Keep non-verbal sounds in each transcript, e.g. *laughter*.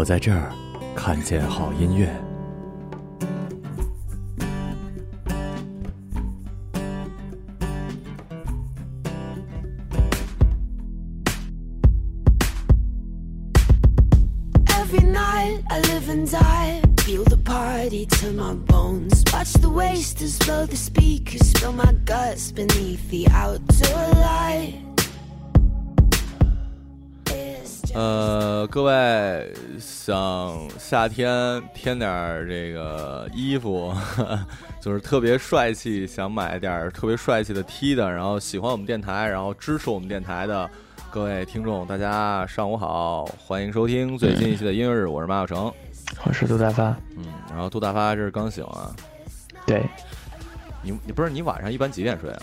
我在这儿看见好音乐。各位想夏天添点这个衣服，*laughs* 就是特别帅气，想买点特别帅气的 T 的。然后喜欢我们电台，然后支持我们电台的各位听众，大家上午好，欢迎收听最近一期的音乐日，我是马小成，我是杜大发。嗯，然后杜大发这是刚醒啊，对你你不是你晚上一般几点睡啊？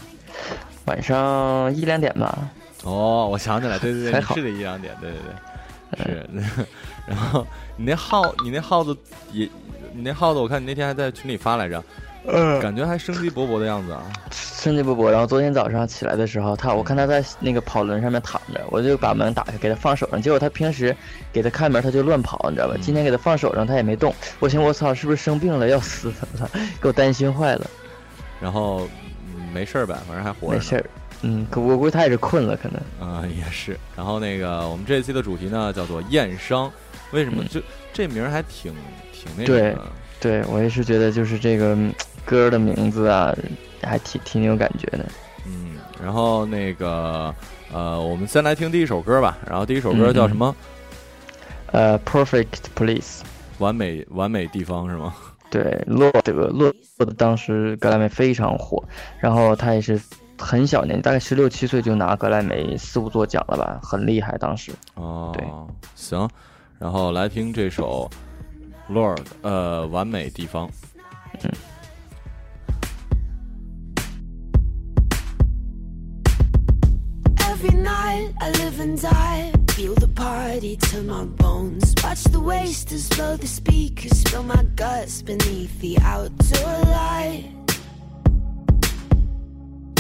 晚上一两点吧。哦，我想起来，对对对，是得一两点，对对对。是，*laughs* 然后你那耗，你那耗子也，你那耗子，我看你那天还在群里发来着，感觉还生机勃勃的样子啊，生机勃勃。然后昨天早上起来的时候，他，我看他在那个跑轮上面躺着，我就把门打开，给他放手上。结果他平时给他开门，他就乱跑，你知道吧？今天给他放手上，他也没动。我寻我操，是不是生病了要死了？*laughs* 给我担心坏了。然后没事儿吧？反正还活着。没事儿。嗯，可我估计他也是困了，可能啊，也是。然后那个，我们这一期的主题呢，叫做“验伤”。为什么？就这名儿还挺挺那个。对，对我也是觉得，就是这个歌的名字啊，还挺挺有感觉的。嗯，然后那个，呃，我们先来听第一首歌吧。然后第一首歌叫什么？呃，Perfect Place。完美，完美地方是吗？对，洛德，洛德当时格莱美非常火，然后他也是。很小年纪，大概十六七岁就拿格莱美四五座奖了吧，很厉害。当时哦，对，行，然后来听这首《Lord》呃，完美地方。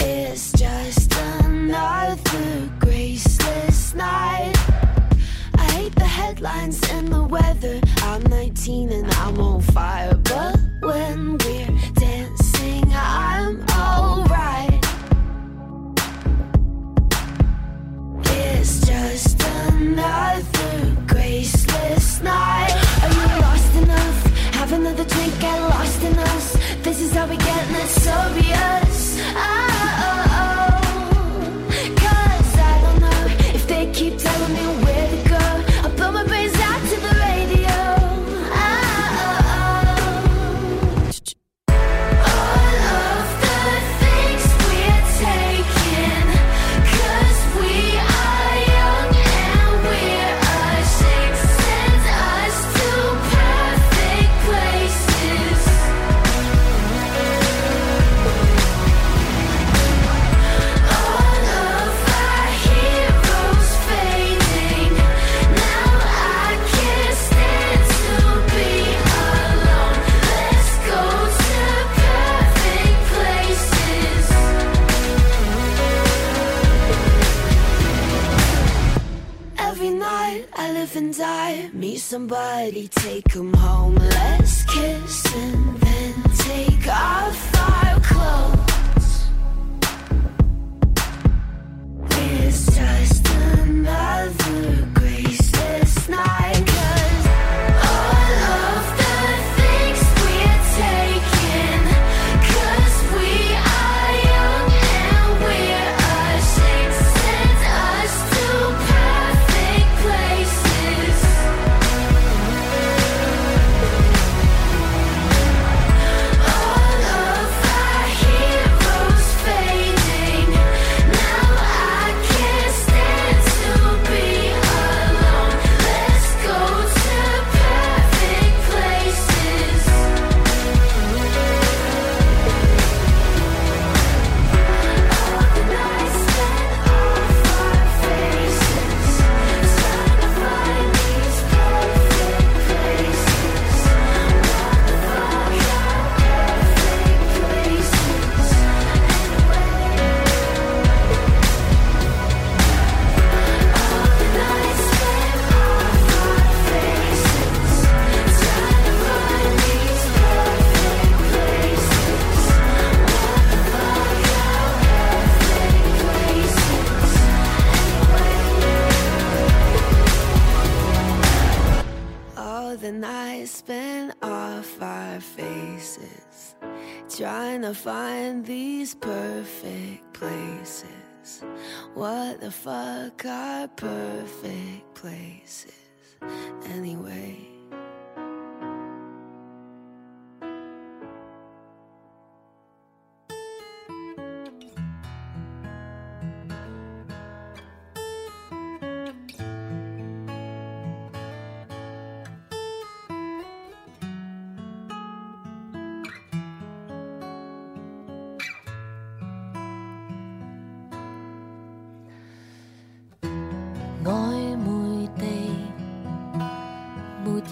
It's just another graceless night. I hate the headlines and the weather. I'm 19 and I'm on fire, but when we're dancing, I'm alright. It's just another graceless night. Are you lost enough? Have another drink, get lost in us. This is how we get, and it's obvious. I in these perfect places. What the fuck are perfect places anyway?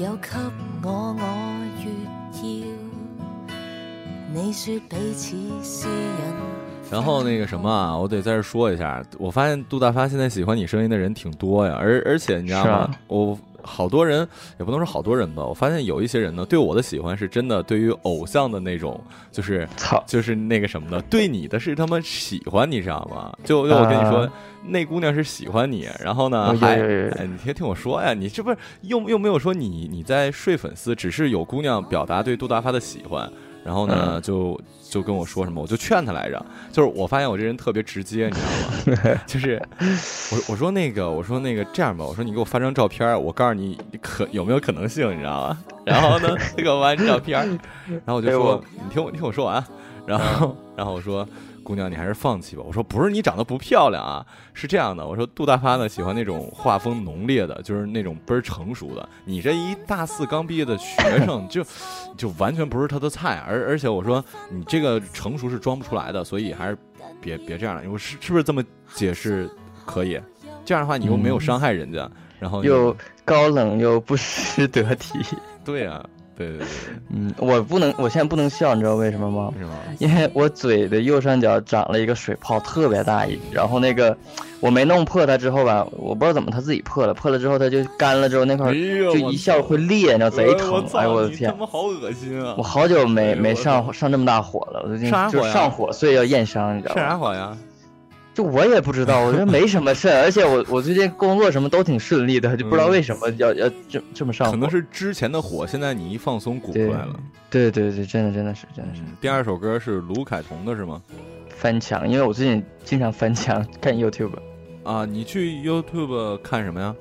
有给我，我越要。你说彼此然后那个什么，啊，我得在这说一下，我发现杜大发现在喜欢你声音的人挺多呀，而而且你知道吗，我。好多人也不能说好多人吧，我发现有一些人呢，对我的喜欢是真的，对于偶像的那种，就是操，就是那个什么的，对你的是他妈喜欢你，知道吗？就就我跟你说，那姑娘是喜欢你，然后呢，还你先听我说呀，你这不是又又没有说你你在睡粉丝，只是有姑娘表达对杜大发的喜欢。然后呢，就就跟我说什么，我就劝他来着。就是我发现我这人特别直接，你知道吗？*laughs* 就是我我说那个，我说那个这样吧，我说你给我发张照片，我告诉你可有没有可能性，你知道吗？*laughs* 然后呢，他给我发照片，然后我就说，你听我听我说完。然后然后我说。姑娘，你还是放弃吧。我说不是你长得不漂亮啊，是这样的。我说杜大发呢喜欢那种画风浓烈的，就是那种倍儿成熟的。你这一大四刚毕业的学生，*laughs* 就就完全不是他的菜。而而且我说你这个成熟是装不出来的，所以还是别别这样了。我是是不是这么解释可以？这样的话你又没有伤害人家，然后又高冷又不失得体，对啊。对，嗯，我不能，我现在不能笑，你知道为什么吗？为什么？因为我嘴的右上角长了一个水泡，特别大，然后那个我没弄破它之后吧，我不知道怎么它自己破了，破了之后它就干了，之后那块就一笑会裂，你知道贼疼，哎呦我的天，他妈好恶心啊！我好久没没上上这么大火了，我最近就上火，所以要验伤，你知道吧？上啥火呀？就我也不知道，我觉得没什么事，*laughs* 而且我我最近工作什么都挺顺利的，就不知道为什么要要这这么上火。可能是之前的火，现在你一放松，鼓出来了。对对对真的真的是真的是。第二首歌是卢凯彤的是吗？翻墙，因为我最近经常翻墙看 YouTube。啊，你去 YouTube 看什么呀？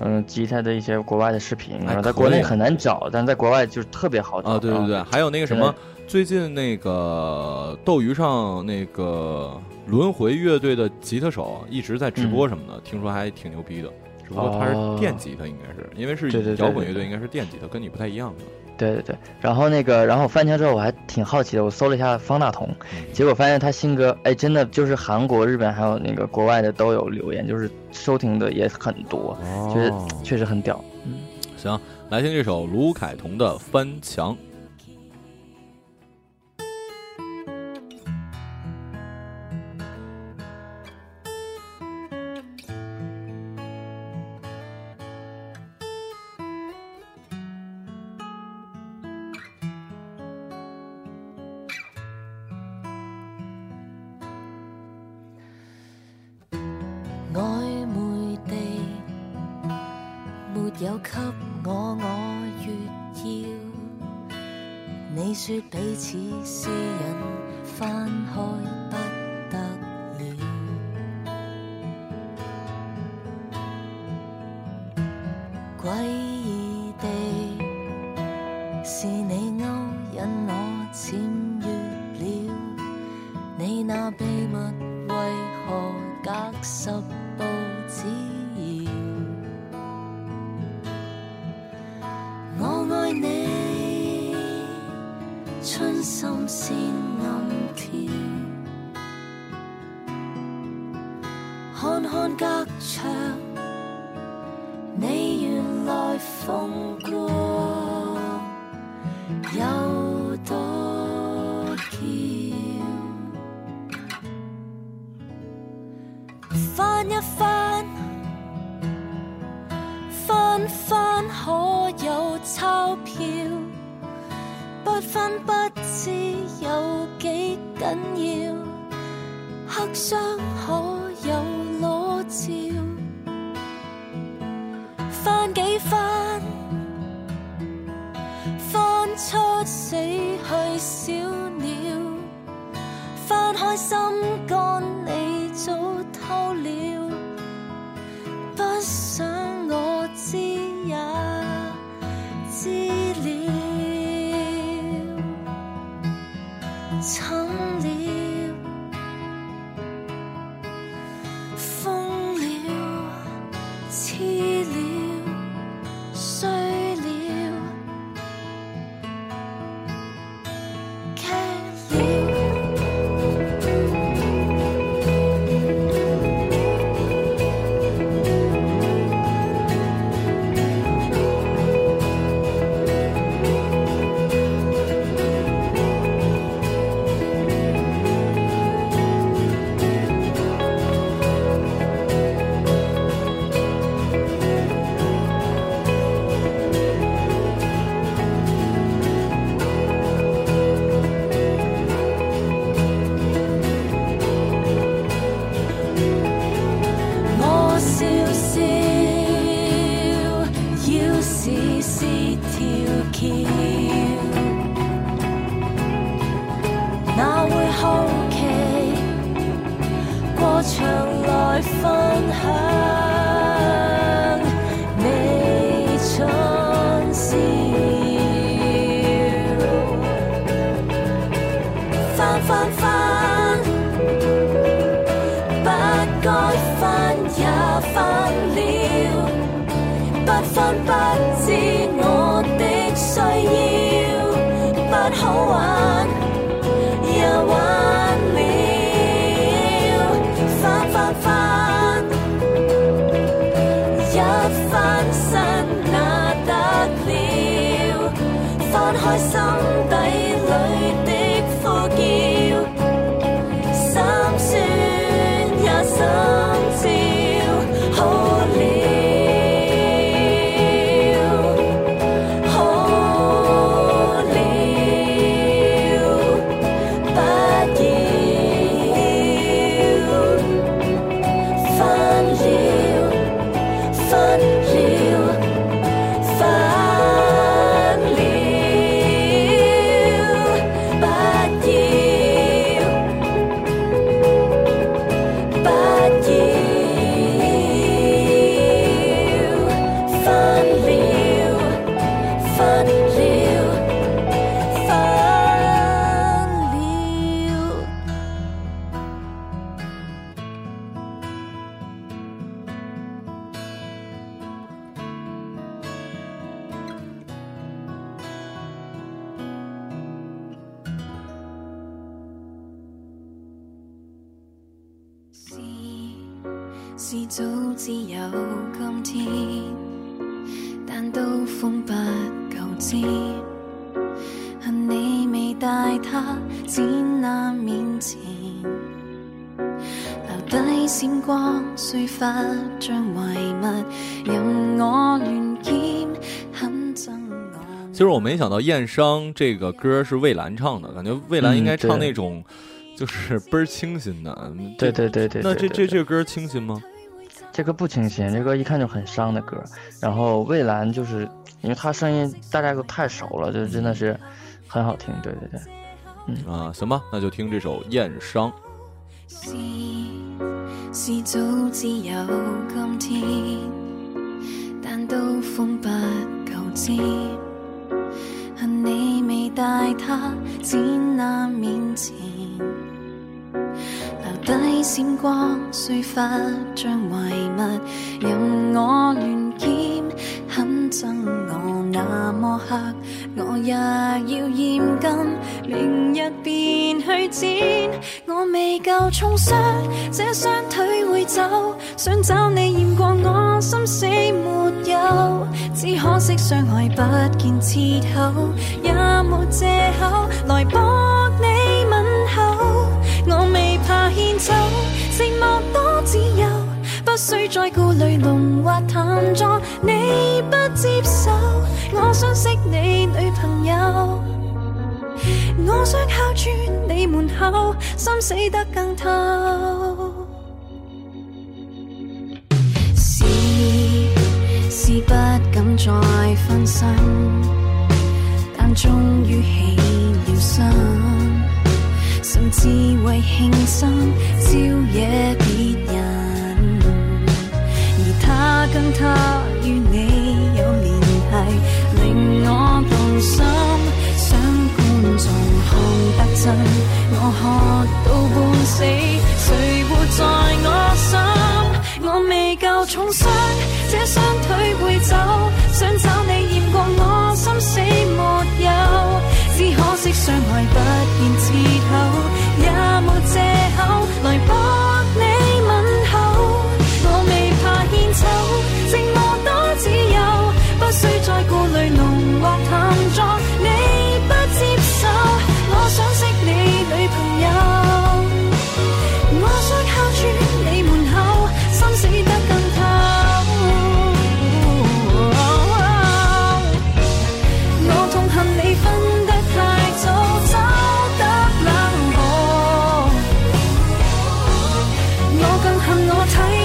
嗯，吉他的一些国外的视频，在国内很难找，但在国外就是特别好找。啊对对对，还有那个什么。最近那个斗鱼上那个轮回乐队的吉他手一直在直播什么的，听说还挺牛逼的。只不过他是电吉他，应该是因为是摇滚乐队，应该是电吉他，跟你不太一样。对对对，然后那个，然后翻墙之后我还挺好奇的，我搜了一下方大同，结果发现他新歌，哎，真的就是韩国、日本还有那个国外的都有留言，就是收听的也很多，就是确实很屌。嗯，行，来听这首卢凯彤的《翻墙》。引我僭越了，你那秘密为何隔十步之遥？我爱你，春心先暗跳，看看隔墙，你原来风光。翻一翻，翻翻可有钞票？不翻不知有几紧要，黑箱可有裸照？翻几翻？不分不知我。其实我没想到《燕伤》这个歌是魏兰唱的，感觉魏兰应该唱那种就是倍儿清新的。对对对对，那这这这歌清新吗？这歌不清新，这歌一看就很伤的歌。然后魏兰就是，因为她声音大家都太熟了，就真的是很好听。对对对，嗯啊，行吧，那就听这首《燕伤》。是是，早知有今天。但刀锋不够知，恨你未带他展那面前，留低闪光碎发像遗物，任我乱剑，很憎我那么黑，我也要染金，明日便去剪，我未够重伤，这双腿会走，想找你验过我心死。只可惜相爱不见切口，也没借口来博你问候。我未怕献丑，寂寞多自由，不需再顾虑浓或淡妆。你不接受，我想识你女朋友，我想敲穿你门口，心死得更透。不敢再分身，但终于起了心，甚至为庆生招惹别人，而他跟他。我太。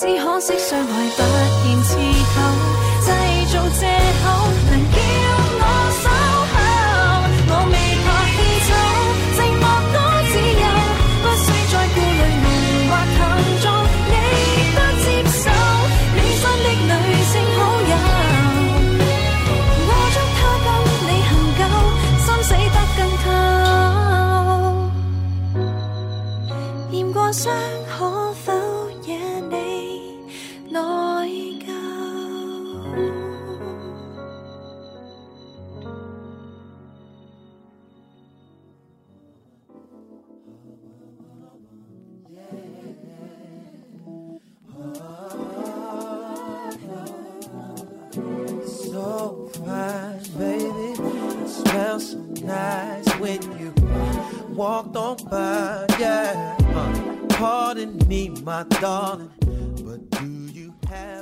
只可惜，相爱不。pardon me, my darling.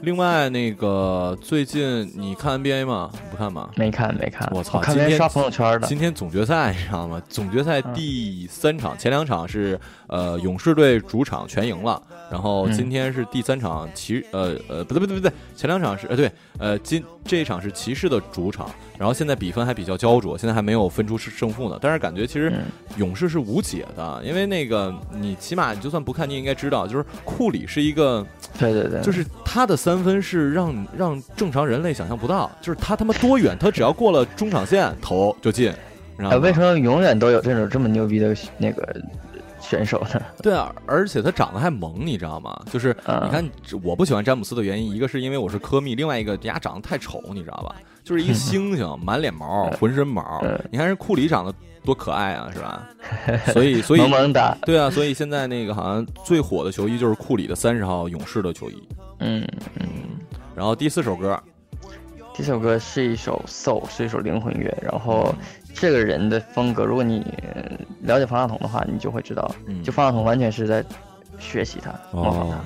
另外，那个最近你看 NBA 吗？不看吗？没看，没看。我操！今天刷朋友圈的。今天总决赛，你知道吗？总决赛第三场，前两场是呃勇士队主场全赢了，然后今天是第三场，骑呃呃不对不对不对，前两场是呃对呃今这一场是骑士的主场，然后现在比分还比较焦灼，现在还没有分出胜负呢。但是感觉其实勇士是无解的，因为那个你起码你就算不看，你也应该知道，就是库里是一个对对对，就是。他的三分是让让正常人类想象不到，就是他他妈多远，他只要过了中场线投就进，你知道为什么永远都有这种这么牛逼的那个选手呢？对啊，而且他长得还萌，你知道吗？就是你看，我不喜欢詹姆斯的原因，一个是因为我是科密，另外一个人家长得太丑，你知道吧？就是一 *laughs* 猩猩，满脸毛，浑身毛。你看人库里长得。多可爱啊，是吧？*laughs* 所以，所以萌萌哒，对啊，所以现在那个好像最火的球衣就是库里的三十号勇士的球衣。嗯嗯。然后第四首歌，这首歌是一首 soul，是一首灵魂乐。然后这个人的风格，如果你了解方大同的话，你就会知道，就方大同完全是在学习他、模仿他。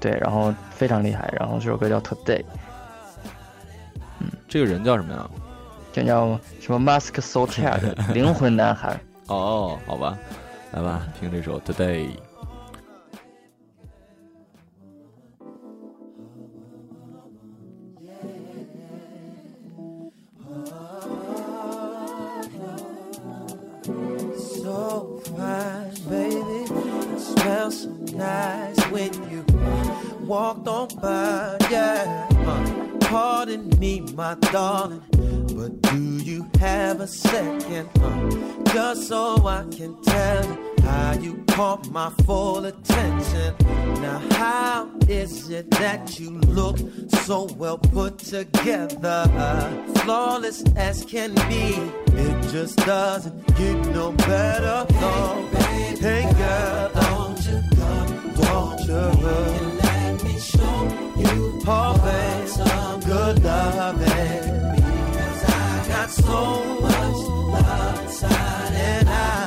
对，然后非常厉害。然后这首歌叫 Today。嗯，这个人叫什么呀？就叫什么 Mask Soul Child，灵魂男孩。哦，好吧，来吧，听这首 Today。 so fine, baby. Smell so nice when you walked on by, yeah. Uh, pardon me, my darling, But do you have a second, huh? Just so I can tell you how you caught my full attention. Now, how is it that you look so well put together? Flawless as can be. It just doesn't get no better. No. Oh, hey, baby, hey girl, don't you come, don't you hurt. let me show you oh, babe, good loving got so much love inside, and I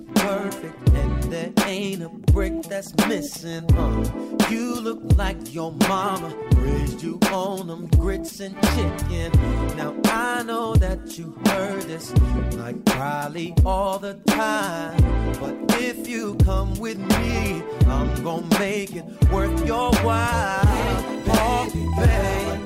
picture perfect, and there ain't a brick that's missing. Uh, you look like your mama raised you on them grits and chicken. Now I know that you heard this like probably all the time, but if you come with me, I'm gonna make it worth your while. Hey, baby, baby.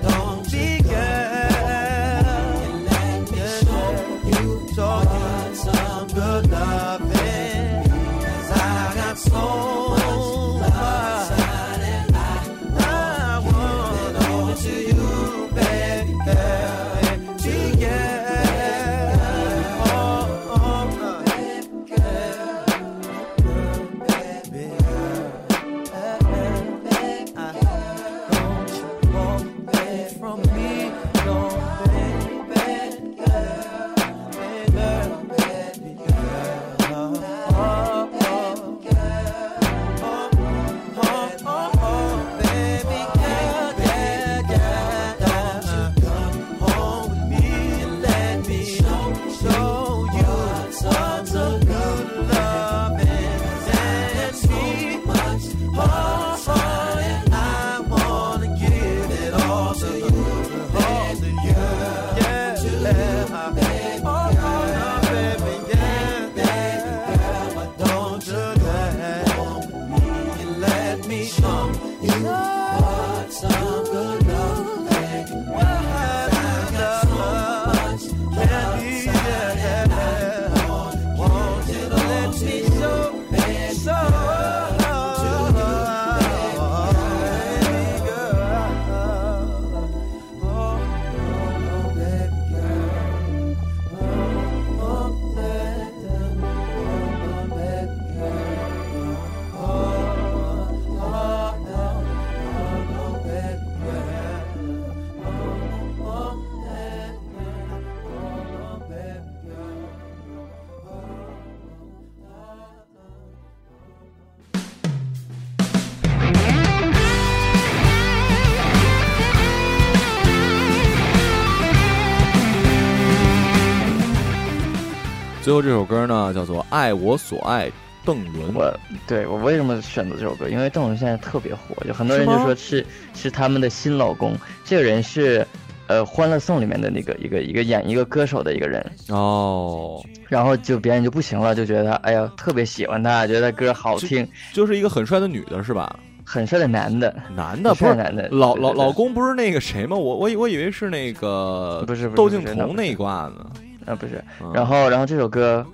最后这首歌呢，叫做《爱我所爱》，邓伦。我对我为什么选择这首歌？因为邓伦现在特别火，就很多人就说是是他们的新老公。这个人是呃《欢乐颂》里面的那个一个一个演一个歌手的一个人。哦。然后就别人就不行了，就觉得哎呀，特别喜欢他，觉得他歌好听。就是一个很帅的女的是吧？很帅的男的。男的不是男的，老老老公不是那个谁吗？我我以我以为是那个不是窦靖童那一挂呢？啊不是，然后然后这首歌，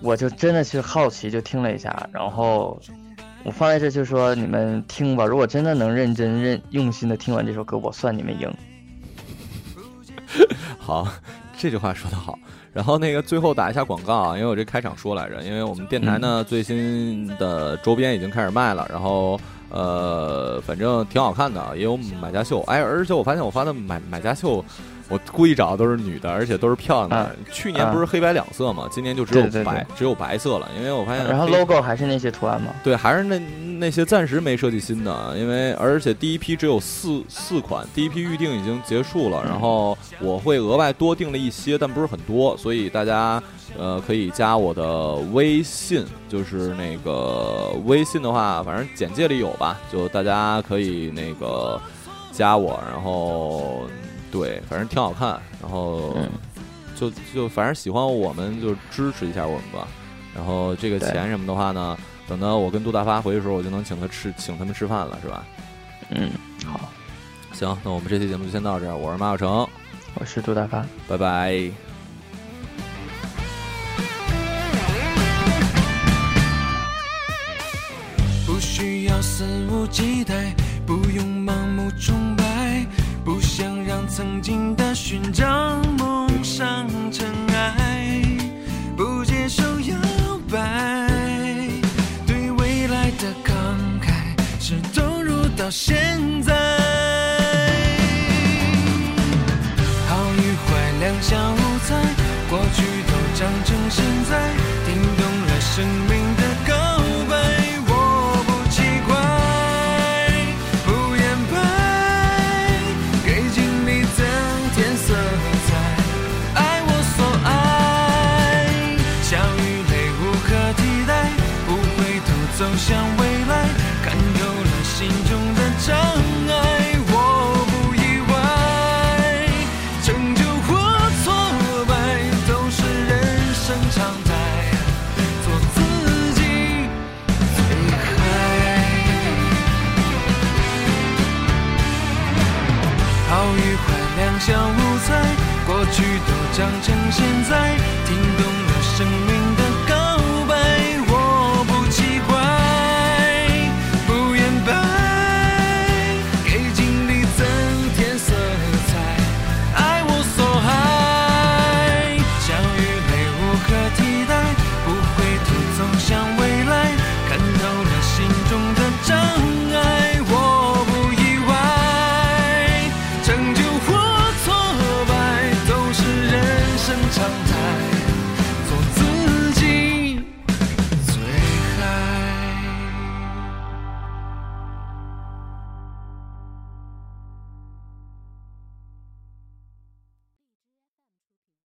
我就真的去好奇就听了一下，然后我放在这就说你们听吧，如果真的能认真认用心的听完这首歌，我算你们赢。*laughs* 好，这句话说得好。然后那个最后打一下广告啊，因为我这开场说来着，因为我们电台呢最新的周边已经开始卖了，然后呃反正挺好看的，也有买家秀。哎，而且我发现我发的买买家秀。我故意找的都是女的，而且都是漂亮的。去年不是黑白两色嘛，今年就只有白，只有白色了。因为我发现，然后 logo 还是那些图案吗？对，还是那那些暂时没设计新的，因为而且第一批只有四四款，第一批预定已经结束了。然后我会额外多订了一些，但不是很多，所以大家呃可以加我的微信，就是那个微信的话，反正简介里有吧，就大家可以那个加我，然后。对，反正挺好看，然后就就反正喜欢我们就支持一下我们吧，然后这个钱什么的话呢，等到我跟杜大发回去的时候，我就能请他吃请他们吃饭了，是吧？嗯，好，行，那我们这期节目就先到这儿。我是马小成，我是杜大发，拜拜。不需要肆无忌惮，不用盲目冲。将曾经的勋章蒙上。去都将成现在。